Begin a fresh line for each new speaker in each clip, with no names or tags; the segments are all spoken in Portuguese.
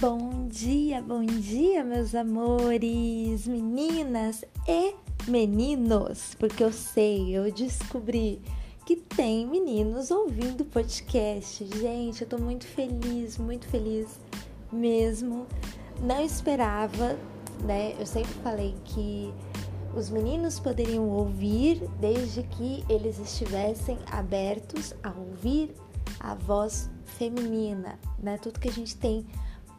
Bom dia, bom dia, meus amores, meninas e meninos, porque eu sei, eu descobri que tem meninos ouvindo podcast. Gente, eu tô muito feliz, muito feliz mesmo. Não esperava, né? Eu sempre falei que os meninos poderiam ouvir desde que eles estivessem abertos a ouvir a voz feminina, né? Tudo que a gente tem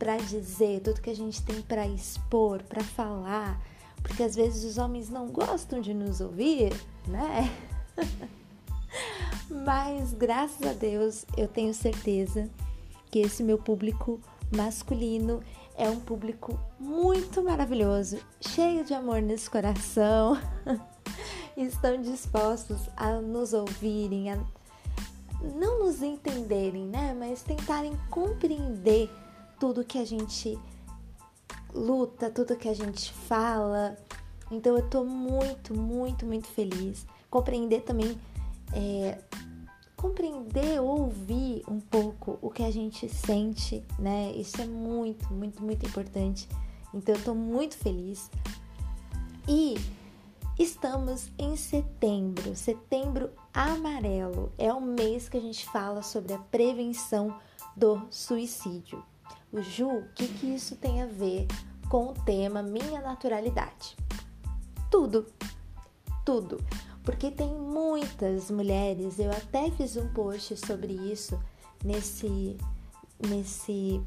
para dizer, tudo que a gente tem para expor, para falar, porque às vezes os homens não gostam de nos ouvir, né? Mas graças a Deus eu tenho certeza que esse meu público masculino é um público muito maravilhoso, cheio de amor nesse coração. Estão dispostos a nos ouvirem, a não nos entenderem, né? Mas tentarem compreender tudo que a gente luta, tudo que a gente fala. Então eu tô muito, muito, muito feliz. Compreender também, é, compreender, ouvir um pouco o que a gente sente, né? Isso é muito, muito, muito importante. Então eu tô muito feliz. E Estamos em setembro, setembro amarelo. É o mês que a gente fala sobre a prevenção do suicídio. O Ju, o que, que isso tem a ver com o tema Minha Naturalidade? Tudo, tudo. Porque tem muitas mulheres, eu até fiz um post sobre isso nesse, nesse,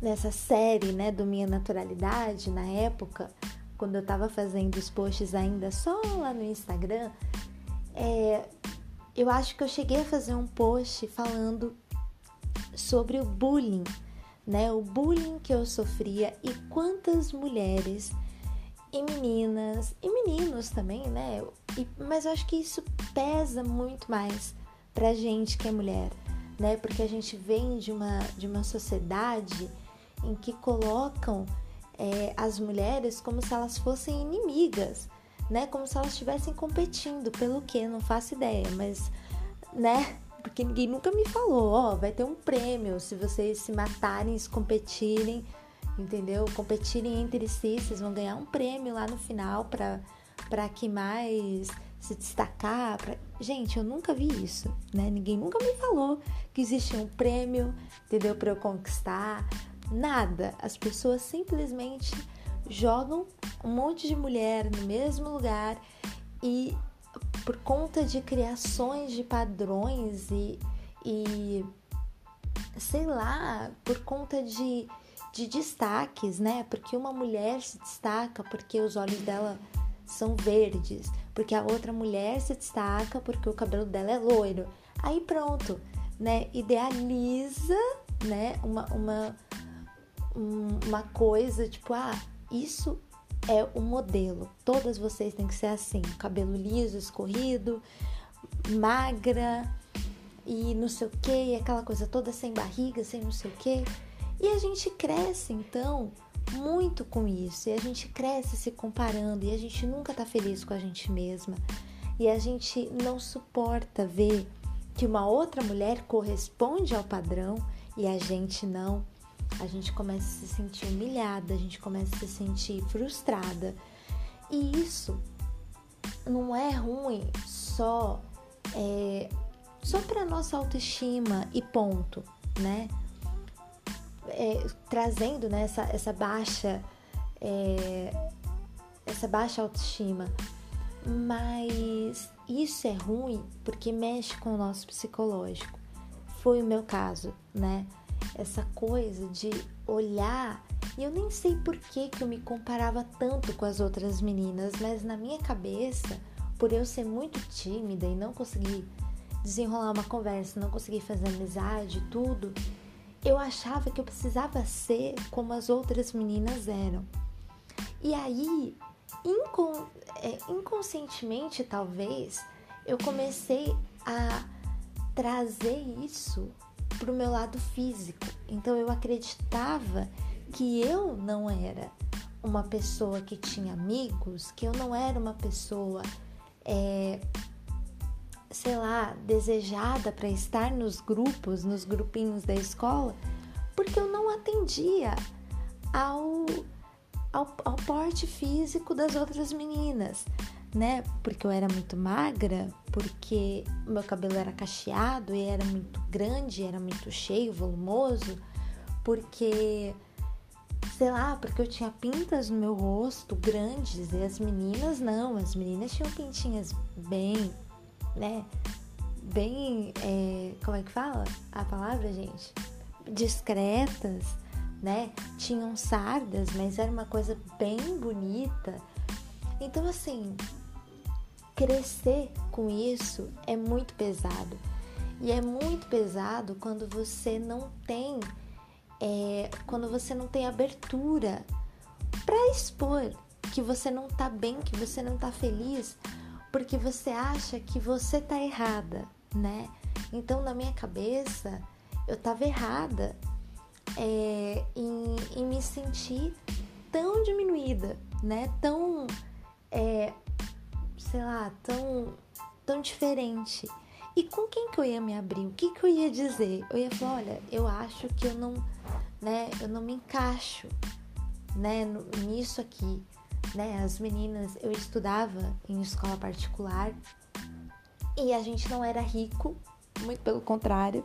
nessa série né, do Minha Naturalidade na época quando eu estava fazendo os posts ainda só lá no Instagram, é, eu acho que eu cheguei a fazer um post falando sobre o bullying, né? O bullying que eu sofria e quantas mulheres e meninas e meninos também, né? E, mas eu acho que isso pesa muito mais pra gente que é mulher, né? Porque a gente vem de uma, de uma sociedade em que colocam é, as mulheres como se elas fossem inimigas, né? Como se elas estivessem competindo pelo que? Não faço ideia, mas, né? Porque ninguém nunca me falou, ó, vai ter um prêmio se vocês se matarem, se competirem, entendeu? Competirem entre si, vocês vão ganhar um prêmio lá no final para para que mais se destacar. Pra... Gente, eu nunca vi isso, né? Ninguém nunca me falou que existia um prêmio, entendeu? Para eu conquistar, Nada. As pessoas simplesmente jogam um monte de mulher no mesmo lugar e por conta de criações de padrões e, e sei lá, por conta de, de destaques, né? Porque uma mulher se destaca porque os olhos dela são verdes, porque a outra mulher se destaca porque o cabelo dela é loiro. Aí pronto, né? Idealiza, né? Uma, uma, uma coisa tipo, ah, isso é o modelo. Todas vocês têm que ser assim, cabelo liso, escorrido, magra e não sei o que, aquela coisa toda sem barriga, sem não sei o que. E a gente cresce então muito com isso, e a gente cresce se comparando, e a gente nunca tá feliz com a gente mesma, e a gente não suporta ver que uma outra mulher corresponde ao padrão e a gente não a gente começa a se sentir humilhada, a gente começa a se sentir frustrada. E isso não é ruim só é, só para nossa autoestima e ponto, né? É, trazendo né, essa, essa baixa é, essa baixa autoestima, mas isso é ruim porque mexe com o nosso psicológico. Foi o meu caso, né? Essa coisa de olhar. E eu nem sei por que, que eu me comparava tanto com as outras meninas, mas na minha cabeça, por eu ser muito tímida e não conseguir desenrolar uma conversa, não conseguir fazer amizade, tudo, eu achava que eu precisava ser como as outras meninas eram. E aí, incon é, inconscientemente talvez, eu comecei a trazer isso para o meu lado físico. Então eu acreditava que eu não era uma pessoa que tinha amigos, que eu não era uma pessoa, é, sei lá, desejada para estar nos grupos, nos grupinhos da escola, porque eu não atendia ao, ao, ao porte físico das outras meninas, né? Porque eu era muito magra, porque meu cabelo era cacheado e era muito grande, era muito cheio, volumoso, porque sei lá, porque eu tinha pintas no meu rosto grandes e as meninas não, as meninas tinham pintinhas bem, né? Bem, é, como é que fala a palavra, gente? Discretas, né? Tinham sardas, mas era uma coisa bem bonita. Então, assim, crescer com isso é muito pesado. E é muito pesado quando você não tem é, quando você não tem abertura para expor que você não tá bem, que você não tá feliz, porque você acha que você tá errada, né? Então, na minha cabeça, eu tava errada é, em, em, me sentir tão diminuída, né? Tão, é, sei lá, tão, tão diferente. E com quem que eu ia me abrir? O que que eu ia dizer? Eu ia falar, olha, eu acho que eu não, né, eu não me encaixo, né, nisso aqui, né? As meninas, eu estudava em escola particular e a gente não era rico, muito pelo contrário.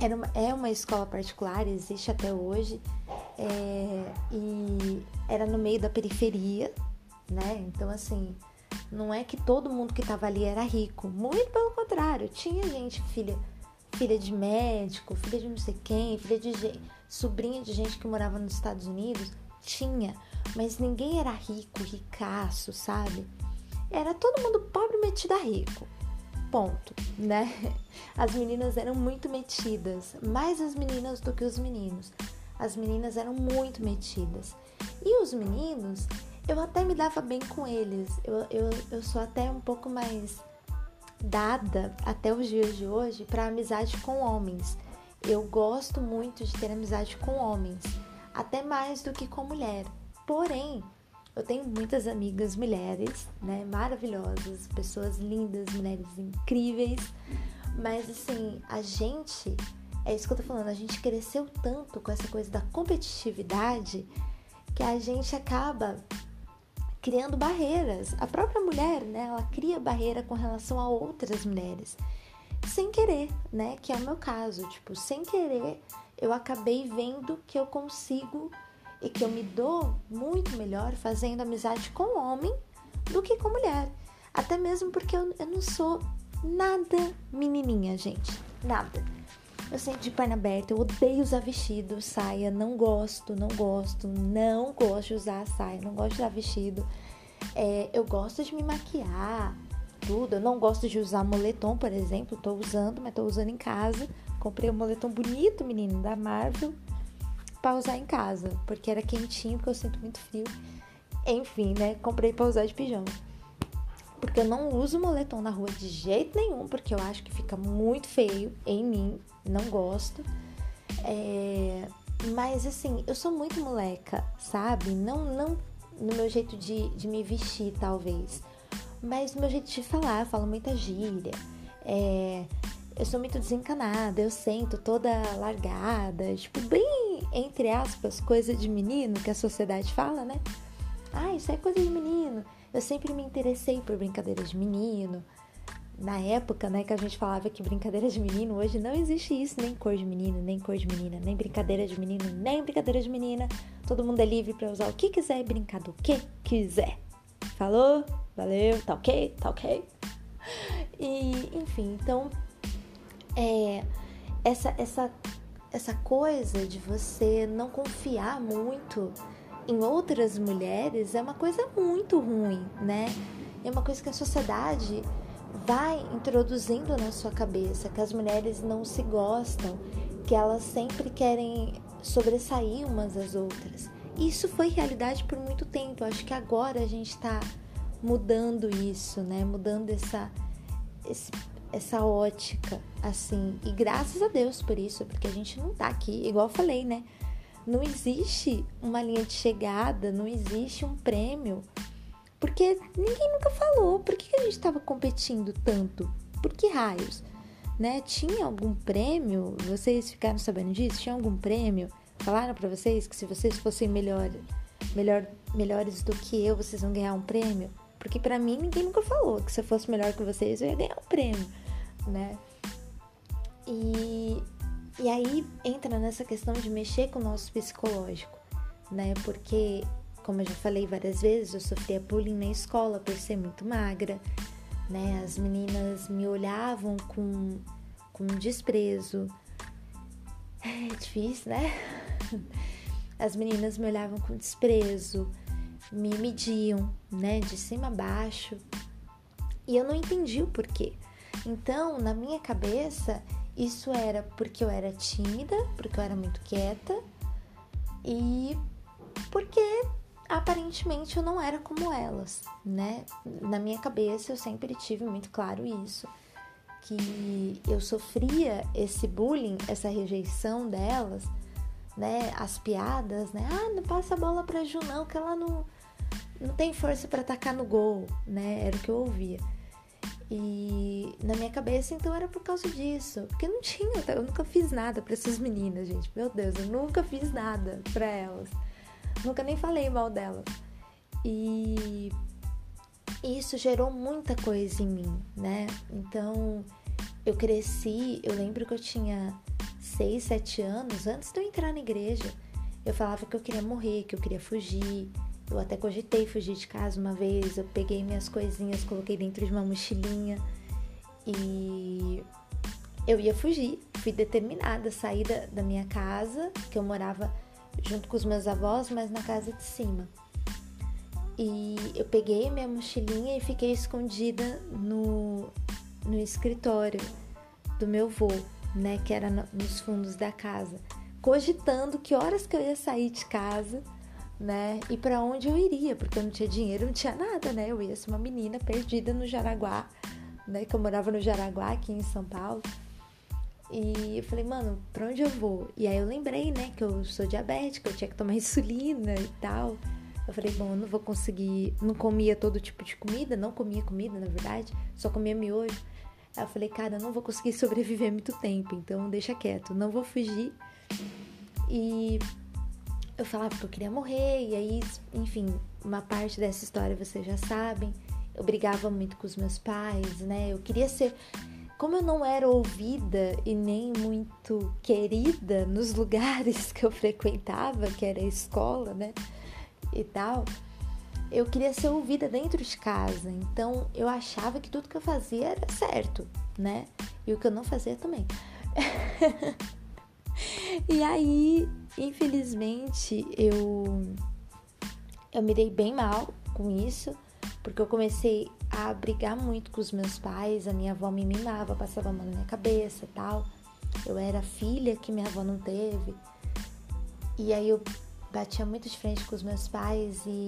Era uma, é uma escola particular, existe até hoje, é, e era no meio da periferia, né? Então, assim, não é que todo mundo que estava ali era rico, muito pelo contrário, tinha gente filha filha de médico, filha de não sei quem, filha de sobrinha de gente que morava nos Estados Unidos, tinha, mas ninguém era rico, ricaço, sabe? Era todo mundo pobre metido a rico. Ponto, né? As meninas eram muito metidas, mais as meninas do que os meninos. As meninas eram muito metidas. E os meninos, eu até me dava bem com eles. Eu, eu, eu sou até um pouco mais dada até os dias de hoje para amizade com homens. Eu gosto muito de ter amizade com homens, até mais do que com mulher. Porém, eu tenho muitas amigas mulheres, né, maravilhosas, pessoas lindas, mulheres incríveis, mas assim, a gente, é isso que eu tô falando, a gente cresceu tanto com essa coisa da competitividade que a gente acaba criando barreiras. A própria mulher, né, ela cria barreira com relação a outras mulheres. Sem querer, né, que é o meu caso, tipo, sem querer, eu acabei vendo que eu consigo e que eu me dou muito melhor fazendo amizade com homem do que com mulher. Até mesmo porque eu, eu não sou nada menininha, gente. Nada. Eu sempre de perna aberta, eu odeio usar vestido, saia, não gosto, não gosto, não gosto de usar saia, não gosto de usar vestido. É, eu gosto de me maquiar, tudo. Eu não gosto de usar moletom, por exemplo, tô usando, mas tô usando em casa. Comprei um moletom bonito, menino, da Marvel, para usar em casa, porque era quentinho, porque eu sinto muito frio. Enfim, né? Comprei para usar de pijama. Porque eu não uso moletom na rua de jeito nenhum, porque eu acho que fica muito feio em mim não gosto. É, mas assim, eu sou muito moleca, sabe? Não, não no meu jeito de, de me vestir, talvez. Mas no meu jeito de falar, eu falo muita gíria. É, eu sou muito desencanada, eu sento toda largada, tipo, bem, entre aspas, coisa de menino que a sociedade fala, né? Ah, isso é coisa de menino. Eu sempre me interessei por brincadeiras de menino na época, né, que a gente falava que brincadeira de menino, hoje não existe isso, nem cor de menino, nem cor de menina, nem brincadeira de menino, nem brincadeira de menina. Todo mundo é livre para usar o que quiser e brincar do que quiser. Falou? Valeu, tá ok? Tá ok? E, enfim, então, é, essa, essa, essa coisa de você não confiar muito em outras mulheres é uma coisa muito ruim, né? É uma coisa que a sociedade vai introduzindo na sua cabeça que as mulheres não se gostam, que elas sempre querem sobressair umas às outras. E isso foi realidade por muito tempo. Acho que agora a gente está mudando isso, né? Mudando essa, esse, essa ótica, assim. E graças a Deus por isso, porque a gente não tá aqui, igual eu falei, né? Não existe uma linha de chegada, não existe um prêmio porque ninguém nunca falou. Por que a gente estava competindo tanto? Por que raios? Né? Tinha algum prêmio? Vocês ficaram sabendo disso? Tinha algum prêmio? falaram para vocês que se vocês fossem melhor, melhor, melhores do que eu, vocês vão ganhar um prêmio? Porque para mim ninguém nunca falou que se eu fosse melhor que vocês eu ia ganhar um prêmio, né? E, e aí entra nessa questão de mexer com o nosso psicológico, né? Porque, como eu já falei várias vezes, eu sofria bullying na escola por ser muito magra, né? As meninas me olhavam com, com desprezo. É difícil, né? As meninas me olhavam com desprezo, me mediam, né, de cima a baixo. E eu não entendi o porquê. Então, na minha cabeça, isso era porque eu era tímida, porque eu era muito quieta e porque aparentemente eu não era como elas, né? Na minha cabeça eu sempre tive muito claro isso, que eu sofria esse bullying, essa rejeição delas, né? As piadas, né? Ah, não passa a bola pra Ju não, que ela não, não tem força para atacar no gol, né? Era o que eu ouvia. E na minha cabeça, então, era por causa disso. Porque não tinha, eu nunca fiz nada para essas meninas, gente. Meu Deus, eu nunca fiz nada para elas. Nunca nem falei mal delas. E isso gerou muita coisa em mim, né? Então, eu cresci, eu lembro que eu tinha 6, 7 anos, antes de eu entrar na igreja, eu falava que eu queria morrer, que eu queria fugir. Eu até cogitei fugir de casa uma vez, eu peguei minhas coisinhas, coloquei dentro de uma mochilinha e eu ia fugir. Fui determinada a sair da, da minha casa, que eu morava junto com os meus avós, mas na casa de cima. E eu peguei minha mochilinha e fiquei escondida no, no escritório do meu avô, né, que era no, nos fundos da casa, cogitando que horas que eu ia sair de casa, né, e para onde eu iria, porque eu não tinha dinheiro, não tinha nada, né? Eu ia ser uma menina perdida no Jaraguá, né, que eu morava no Jaraguá aqui em São Paulo. E eu falei, mano, pra onde eu vou? E aí eu lembrei, né, que eu sou diabética, eu tinha que tomar insulina e tal. Eu falei, bom, eu não vou conseguir. Não comia todo tipo de comida, não comia comida, na verdade, só comia miojo. Aí eu falei, cara, eu não vou conseguir sobreviver muito tempo, então deixa quieto, não vou fugir. E eu falava que eu queria morrer, e aí, enfim, uma parte dessa história vocês já sabem. Eu brigava muito com os meus pais, né? Eu queria ser como eu não era ouvida e nem muito querida nos lugares que eu frequentava, que era a escola, né? E tal, eu queria ser ouvida dentro de casa. Então eu achava que tudo que eu fazia era certo, né? E o que eu não fazia também. e aí, infelizmente, eu eu me dei bem mal com isso, porque eu comecei a brigar muito com os meus pais. A minha avó me mimava, passava a mão na minha cabeça tal. Eu era filha que minha avó não teve. E aí eu batia muito de frente com os meus pais e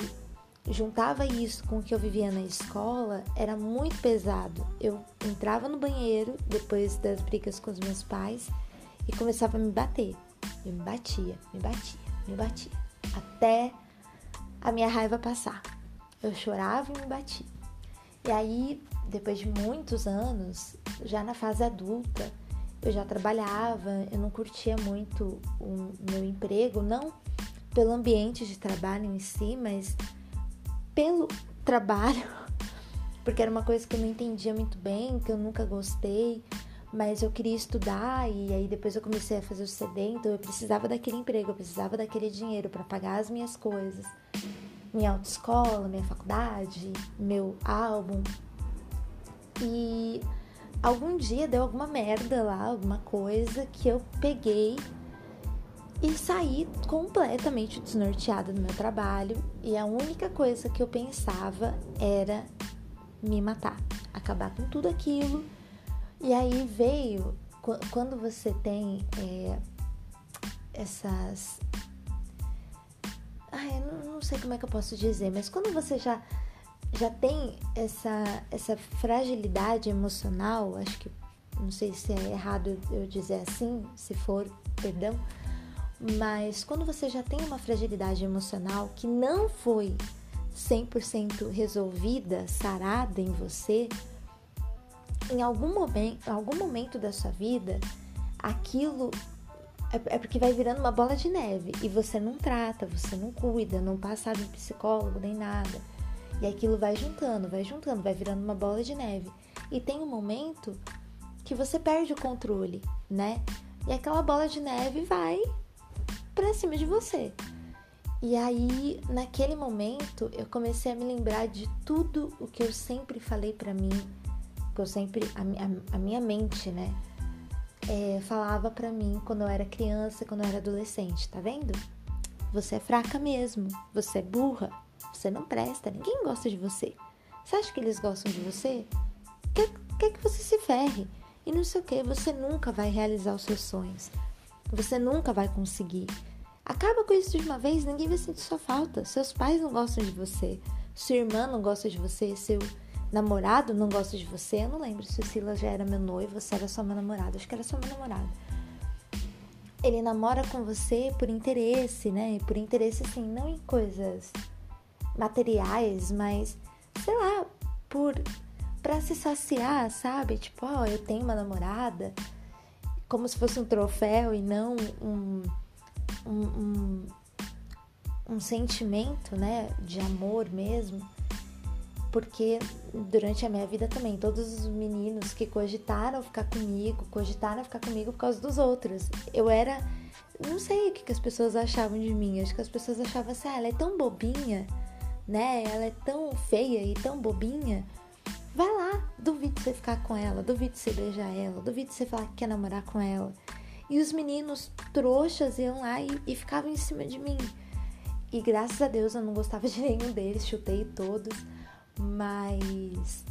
juntava isso com o que eu vivia na escola, era muito pesado. Eu entrava no banheiro depois das brigas com os meus pais e começava a me bater. Eu me batia, me batia, me batia. Até a minha raiva passar. Eu chorava e me batia. E aí, depois de muitos anos, já na fase adulta, eu já trabalhava, eu não curtia muito o meu emprego, não pelo ambiente de trabalho em si, mas pelo trabalho, porque era uma coisa que eu não entendia muito bem, que eu nunca gostei, mas eu queria estudar e aí depois eu comecei a fazer o CD, então eu precisava daquele emprego, eu precisava daquele dinheiro para pagar as minhas coisas minha autoescola, minha faculdade, meu álbum. E algum dia deu alguma merda lá, alguma coisa que eu peguei e saí completamente desnorteada no meu trabalho e a única coisa que eu pensava era me matar, acabar com tudo aquilo. E aí veio quando você tem é, essas Ai, não, não sei como é que eu posso dizer, mas quando você já já tem essa, essa fragilidade emocional, acho que não sei se é errado eu dizer assim, se for, perdão, mas quando você já tem uma fragilidade emocional que não foi 100% resolvida, sarada em você, em algum momento, em algum momento da sua vida, aquilo é, é porque vai virando uma bola de neve e você não trata, você não cuida, não passa no psicólogo nem nada. E aquilo vai juntando, vai juntando, vai virando uma bola de neve. E tem um momento que você perde o controle, né? E aquela bola de neve vai pra cima de você. E aí, naquele momento, eu comecei a me lembrar de tudo o que eu sempre falei para mim, que eu sempre, a, a, a minha mente, né, é, falava para mim quando eu era criança, quando eu era adolescente, tá vendo? Você é fraca mesmo, você é burra, você não presta, ninguém gosta de você. Você acha que eles gostam de você? Quer, quer que você se ferre. E não sei o que, você nunca vai realizar os seus sonhos. Você nunca vai conseguir. Acaba com isso de uma vez, ninguém vai sentir sua falta. Seus pais não gostam de você, sua irmã não gosta de você, seu namorado não gosta de você. Eu não lembro se o Silas já era meu noivo se era só meu namorado. Acho que era só meu namorado. Ele namora com você por interesse, né? Por interesse, assim, não em coisas materiais, mas, sei lá, por. pra se saciar, sabe? Tipo, ó, oh, eu tenho uma namorada. Como se fosse um troféu e não um um, um, um sentimento, né, de amor mesmo, porque durante a minha vida também, todos os meninos que cogitaram ficar comigo, cogitaram ficar comigo por causa dos outros. Eu era. Não sei o que, que as pessoas achavam de mim. Acho que as pessoas achavam assim, ah, ela é tão bobinha, né? Ela é tão feia e tão bobinha. Vai lá, duvido você ficar com ela, duvido você beijar ela, duvido você falar que quer namorar com ela. E os meninos trouxas iam lá e, e ficavam em cima de mim. E graças a Deus eu não gostava de nenhum deles, chutei todos. Mas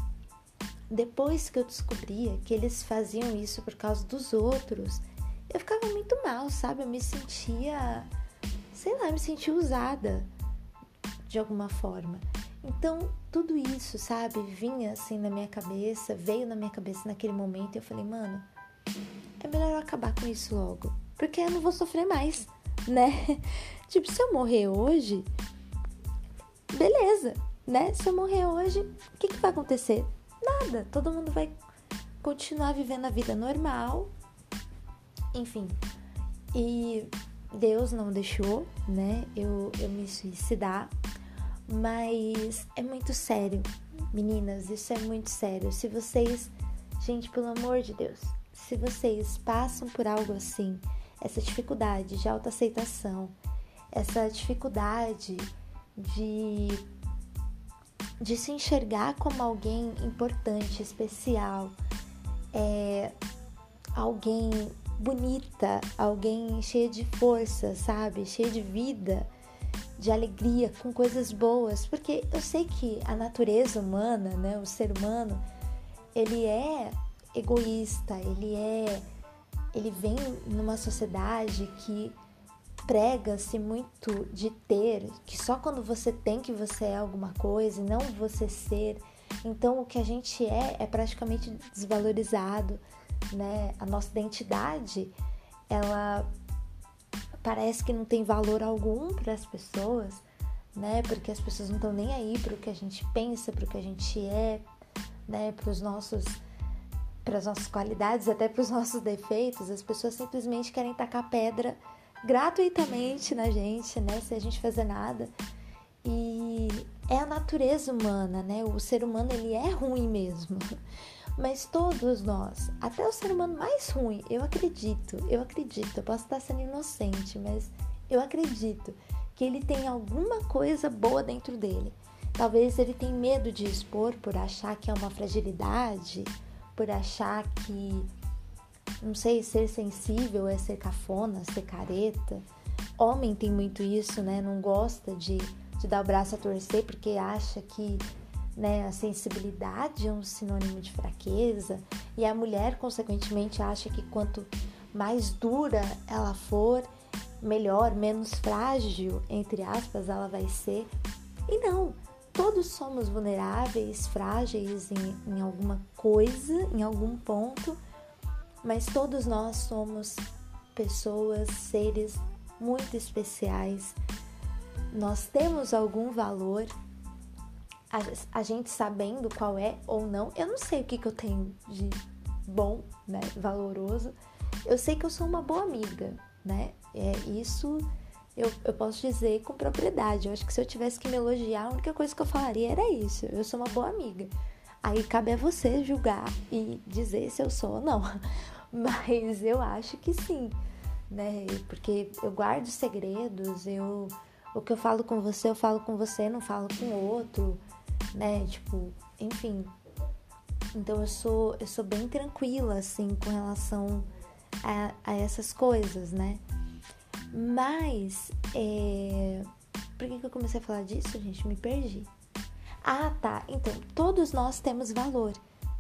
depois que eu descobria que eles faziam isso por causa dos outros, eu ficava muito mal, sabe? Eu me sentia, sei lá, me sentia usada de alguma forma. Então, tudo isso, sabe, vinha assim na minha cabeça, veio na minha cabeça naquele momento e eu falei, mano, é melhor eu acabar com isso logo. Porque eu não vou sofrer mais, né? tipo, se eu morrer hoje, beleza, né? Se eu morrer hoje, o que, que vai acontecer? Nada. Todo mundo vai continuar vivendo a vida normal. Enfim. E Deus não deixou, né? Eu, eu me suicidar. Mas é muito sério. Meninas, isso é muito sério. Se vocês. Gente, pelo amor de Deus, se vocês passam por algo assim, essa dificuldade de autoaceitação, essa dificuldade de, de se enxergar como alguém importante, especial, é, alguém bonita, alguém cheia de força, sabe? Cheia de vida, de alegria, com coisas boas, porque eu sei que a natureza humana, né, o ser humano, ele é egoísta, ele é ele vem numa sociedade que prega-se muito de ter, que só quando você tem que você é alguma coisa e não você ser. Então o que a gente é é praticamente desvalorizado, né? A nossa identidade, ela parece que não tem valor algum para as pessoas, né? Porque as pessoas não estão nem aí para o que a gente pensa, para o que a gente é, né? Para os nossos para as nossas qualidades, até para os nossos defeitos, as pessoas simplesmente querem tacar pedra gratuitamente na gente, né? Sem a gente fazer nada. E é a natureza humana, né? O ser humano ele é ruim mesmo. Mas todos nós, até o ser humano mais ruim, eu acredito, eu acredito, eu posso estar sendo inocente, mas eu acredito que ele tem alguma coisa boa dentro dele. Talvez ele tenha medo de expor por achar que é uma fragilidade, por achar que, não sei, ser sensível é ser cafona, ser careta. Homem tem muito isso, né? Não gosta de, de dar o braço a torcer porque acha que né, a sensibilidade é um sinônimo de fraqueza. E a mulher, consequentemente, acha que quanto mais dura ela for, melhor, menos frágil, entre aspas, ela vai ser. E não, Todos somos vulneráveis, frágeis em, em alguma coisa, em algum ponto, mas todos nós somos pessoas, seres muito especiais. Nós temos algum valor, a, a, gente sabendo qual é ou não. Eu não sei o que, que eu tenho de bom, né, valoroso. Eu sei que eu sou uma boa amiga, né? É, isso eu, eu posso dizer com propriedade. Eu acho que se eu tivesse que me elogiar, a única coisa que eu falaria era isso. Eu sou uma boa amiga. Aí cabe a você julgar e dizer se eu sou ou não. Mas eu acho que sim, né? Porque eu guardo segredos, eu o que eu falo com você, eu falo com você, não falo com outro, né? Tipo, enfim. Então eu sou eu sou bem tranquila assim com relação a, a essas coisas, né? Mas é... por que, que eu comecei a falar disso, gente? Me perdi. Ah, tá. Então, todos nós temos valor,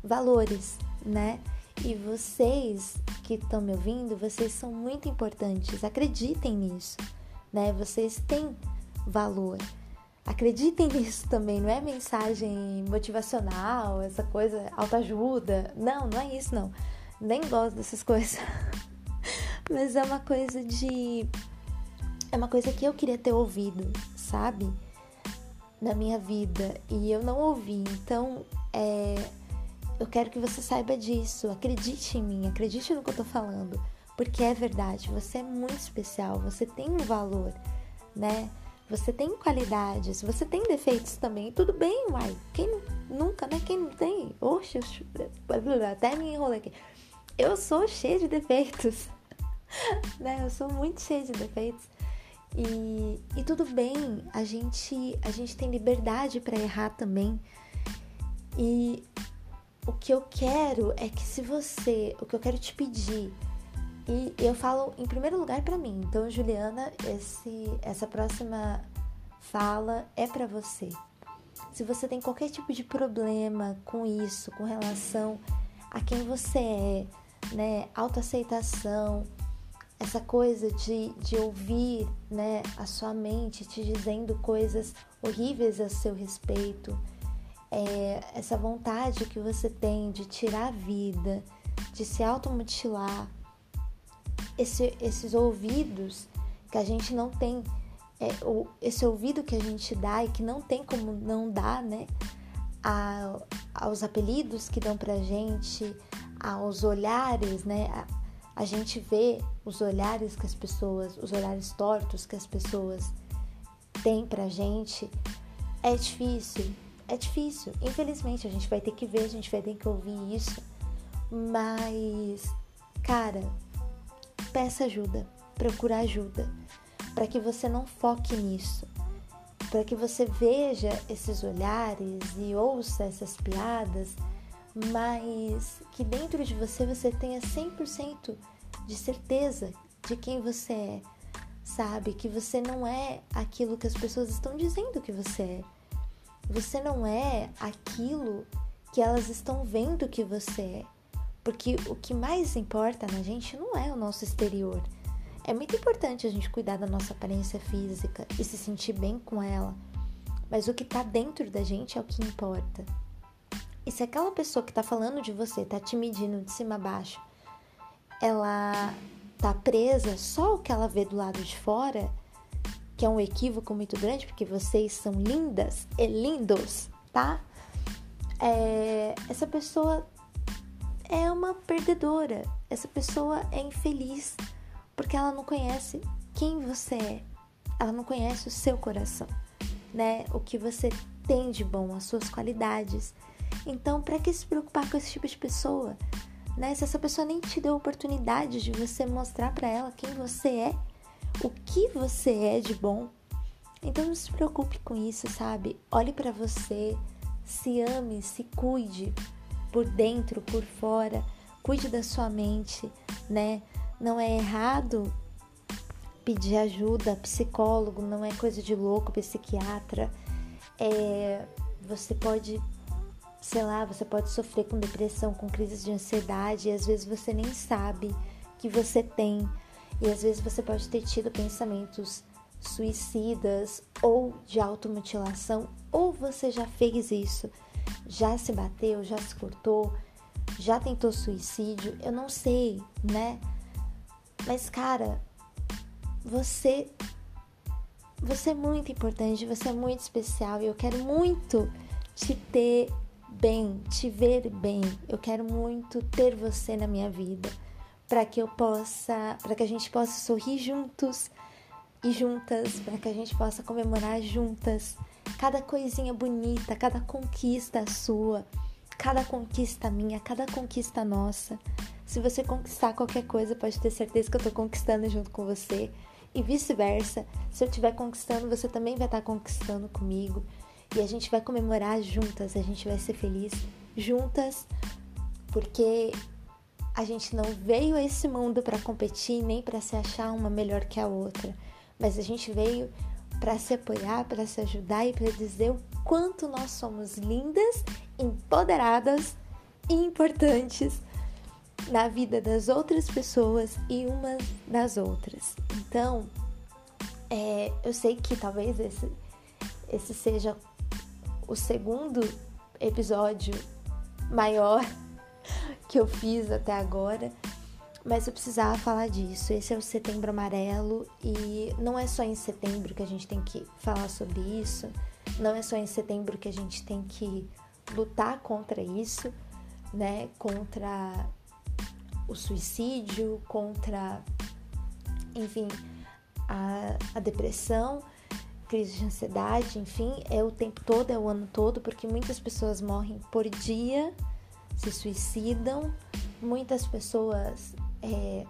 valores, né? E vocês que estão me ouvindo, vocês são muito importantes. Acreditem nisso, né? Vocês têm valor. Acreditem nisso também, não é mensagem motivacional, essa coisa, autoajuda. Não, não é isso não. Nem gosto dessas coisas. Mas é uma coisa de é uma coisa que eu queria ter ouvido, sabe? Na minha vida e eu não ouvi. Então, é eu quero que você saiba disso. Acredite em mim, acredite no que eu tô falando. Porque é verdade, você é muito especial, você tem um valor, né? Você tem qualidades, você tem defeitos também. Tudo bem, uai. Quem nunca, né? Quem não tem? Oxe, até me enrolei aqui. Eu sou cheia de defeitos, né? Eu sou muito cheia de defeitos. E, e tudo bem, a gente, a gente tem liberdade para errar também. E o que eu quero é que se você, o que eu quero te pedir, e eu falo em primeiro lugar para mim. Então, Juliana, esse essa próxima fala é para você. Se você tem qualquer tipo de problema com isso, com relação a quem você é, né, autoaceitação, essa coisa de, de ouvir, né, a sua mente te dizendo coisas horríveis a seu respeito, é, essa vontade que você tem de tirar a vida, de se automutilar, esse, esses ouvidos que a gente não tem, é, o, esse ouvido que a gente dá e que não tem como não dar, né? A, aos apelidos que dão pra gente, aos olhares, né? A, a gente vê os olhares que as pessoas, os olhares tortos que as pessoas têm pra gente. É difícil, é difícil. Infelizmente, a gente vai ter que ver, a gente vai ter que ouvir isso. Mas, cara, peça ajuda, procura ajuda, para que você não foque nisso, para que você veja esses olhares e ouça essas piadas, mas que dentro de você você tenha 100% de certeza de quem você é, sabe? Que você não é aquilo que as pessoas estão dizendo que você é você não é aquilo que elas estão vendo que você é. Porque o que mais importa na gente não é o nosso exterior. É muito importante a gente cuidar da nossa aparência física e se sentir bem com ela. Mas o que tá dentro da gente é o que importa. E se aquela pessoa que tá falando de você tá te medindo de cima a baixo, ela tá presa só o que ela vê do lado de fora, que é um equívoco muito grande, porque vocês são lindas e lindos, tá? É, essa pessoa é uma perdedora, essa pessoa é infeliz, porque ela não conhece quem você é, ela não conhece o seu coração, né? O que você tem de bom, as suas qualidades. Então, para que se preocupar com esse tipo de pessoa? Né? Se essa pessoa nem te deu oportunidade de você mostrar para ela quem você é, o que você é de bom. Então não se preocupe com isso, sabe? Olhe para você, se ame, se cuide por dentro, por fora, cuide da sua mente, né? Não é errado pedir ajuda, psicólogo, não é coisa de louco, psiquiatra. É, você pode, sei lá, você pode sofrer com depressão, com crises de ansiedade, e às vezes você nem sabe que você tem e às vezes você pode ter tido pensamentos suicidas ou de automutilação, ou você já fez isso, já se bateu, já se cortou, já tentou suicídio, eu não sei, né? Mas cara, você você é muito importante, você é muito especial e eu quero muito te ter bem, te ver bem. Eu quero muito ter você na minha vida para que eu possa, para que a gente possa sorrir juntos e juntas, para que a gente possa comemorar juntas cada coisinha bonita, cada conquista sua, cada conquista minha, cada conquista nossa. Se você conquistar qualquer coisa, pode ter certeza que eu tô conquistando junto com você. E vice-versa, se eu estiver conquistando, você também vai estar conquistando comigo. E a gente vai comemorar juntas, a gente vai ser feliz juntas, porque a gente não veio a esse mundo para competir nem para se achar uma melhor que a outra, mas a gente veio para se apoiar, para se ajudar e para dizer o quanto nós somos lindas, empoderadas e importantes na vida das outras pessoas e umas das outras. Então, é, eu sei que talvez esse, esse seja o segundo episódio maior que eu fiz até agora, mas eu precisava falar disso. Esse é o Setembro Amarelo e não é só em setembro que a gente tem que falar sobre isso, não é só em setembro que a gente tem que lutar contra isso, né? Contra o suicídio, contra, enfim, a, a depressão, crise de ansiedade, enfim, é o tempo todo, é o ano todo, porque muitas pessoas morrem por dia se suicidam, muitas pessoas é,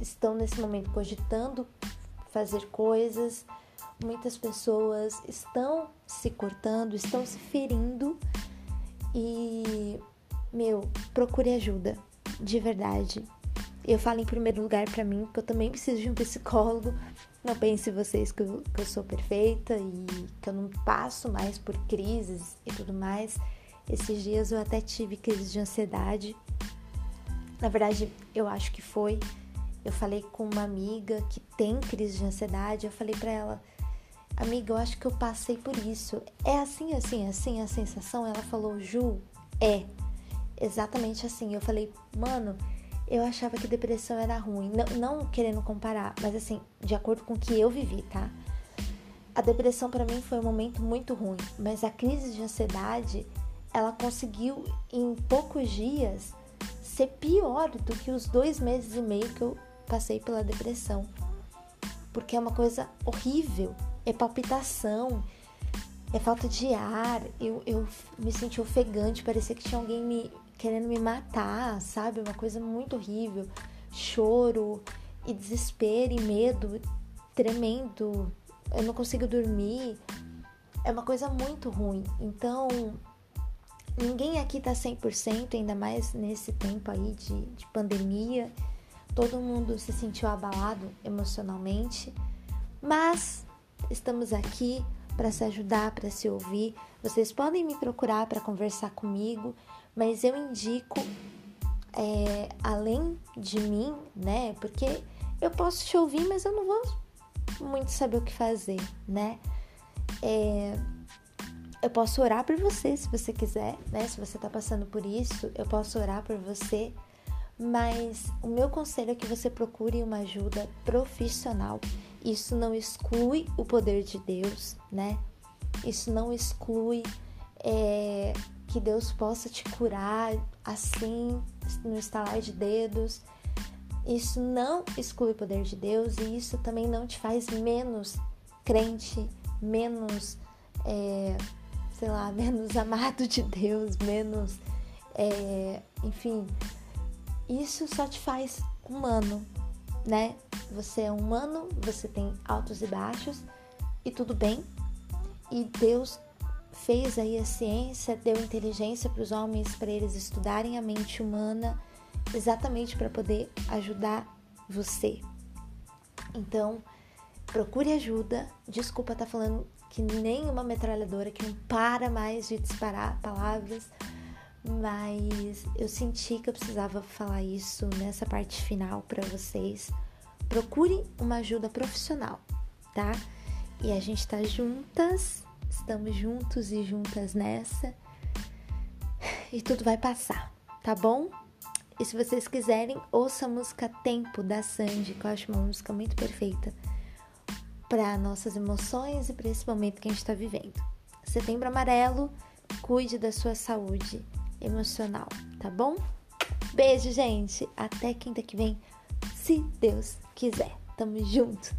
estão nesse momento cogitando fazer coisas, muitas pessoas estão se cortando, estão se ferindo e, meu, procure ajuda, de verdade. Eu falo em primeiro lugar para mim, que eu também preciso de um psicólogo. Não pense vocês que eu, que eu sou perfeita e que eu não passo mais por crises e tudo mais. Esses dias eu até tive crise de ansiedade. Na verdade, eu acho que foi. Eu falei com uma amiga que tem crise de ansiedade. Eu falei para ela, amiga, eu acho que eu passei por isso. É assim, assim, assim a sensação? Ela falou, Ju, é exatamente assim. Eu falei, mano, eu achava que depressão era ruim. Não, não querendo comparar, mas assim, de acordo com o que eu vivi, tá? A depressão para mim foi um momento muito ruim, mas a crise de ansiedade ela conseguiu em poucos dias ser pior do que os dois meses e meio que eu passei pela depressão. Porque é uma coisa horrível, é palpitação, é falta de ar. Eu, eu me senti ofegante, parecia que tinha alguém me querendo me matar, sabe? Uma coisa muito horrível. Choro e desespero e medo tremendo. Eu não consigo dormir. É uma coisa muito ruim. Então, Ninguém aqui tá 100%, ainda mais nesse tempo aí de, de pandemia. Todo mundo se sentiu abalado emocionalmente, mas estamos aqui para se ajudar, para se ouvir. Vocês podem me procurar para conversar comigo, mas eu indico, é, além de mim, né? Porque eu posso te ouvir, mas eu não vou muito saber o que fazer, né? É, eu posso orar por você se você quiser, né? Se você tá passando por isso, eu posso orar por você. Mas o meu conselho é que você procure uma ajuda profissional. Isso não exclui o poder de Deus, né? Isso não exclui é, que Deus possa te curar assim, no estalar de dedos. Isso não exclui o poder de Deus e isso também não te faz menos crente, menos é, sei lá, menos amado de Deus, menos. É, enfim, isso só te faz humano, né? Você é humano, você tem altos e baixos e tudo bem. E Deus fez aí a ciência, deu inteligência para os homens para eles estudarem a mente humana, exatamente para poder ajudar você. Então, procure ajuda. Desculpa estar tá falando que nem uma metralhadora que não para mais de disparar palavras, mas eu senti que eu precisava falar isso nessa parte final para vocês. Procure uma ajuda profissional, tá? E a gente tá juntas, estamos juntos e juntas nessa. E tudo vai passar, tá bom? E se vocês quiserem, ouça a música Tempo da Sandy, que eu acho uma música muito perfeita para nossas emoções e para esse momento que a gente está vivendo. Setembro Amarelo, cuide da sua saúde emocional, tá bom? Beijo, gente. Até quinta que vem, se Deus quiser. Tamo junto.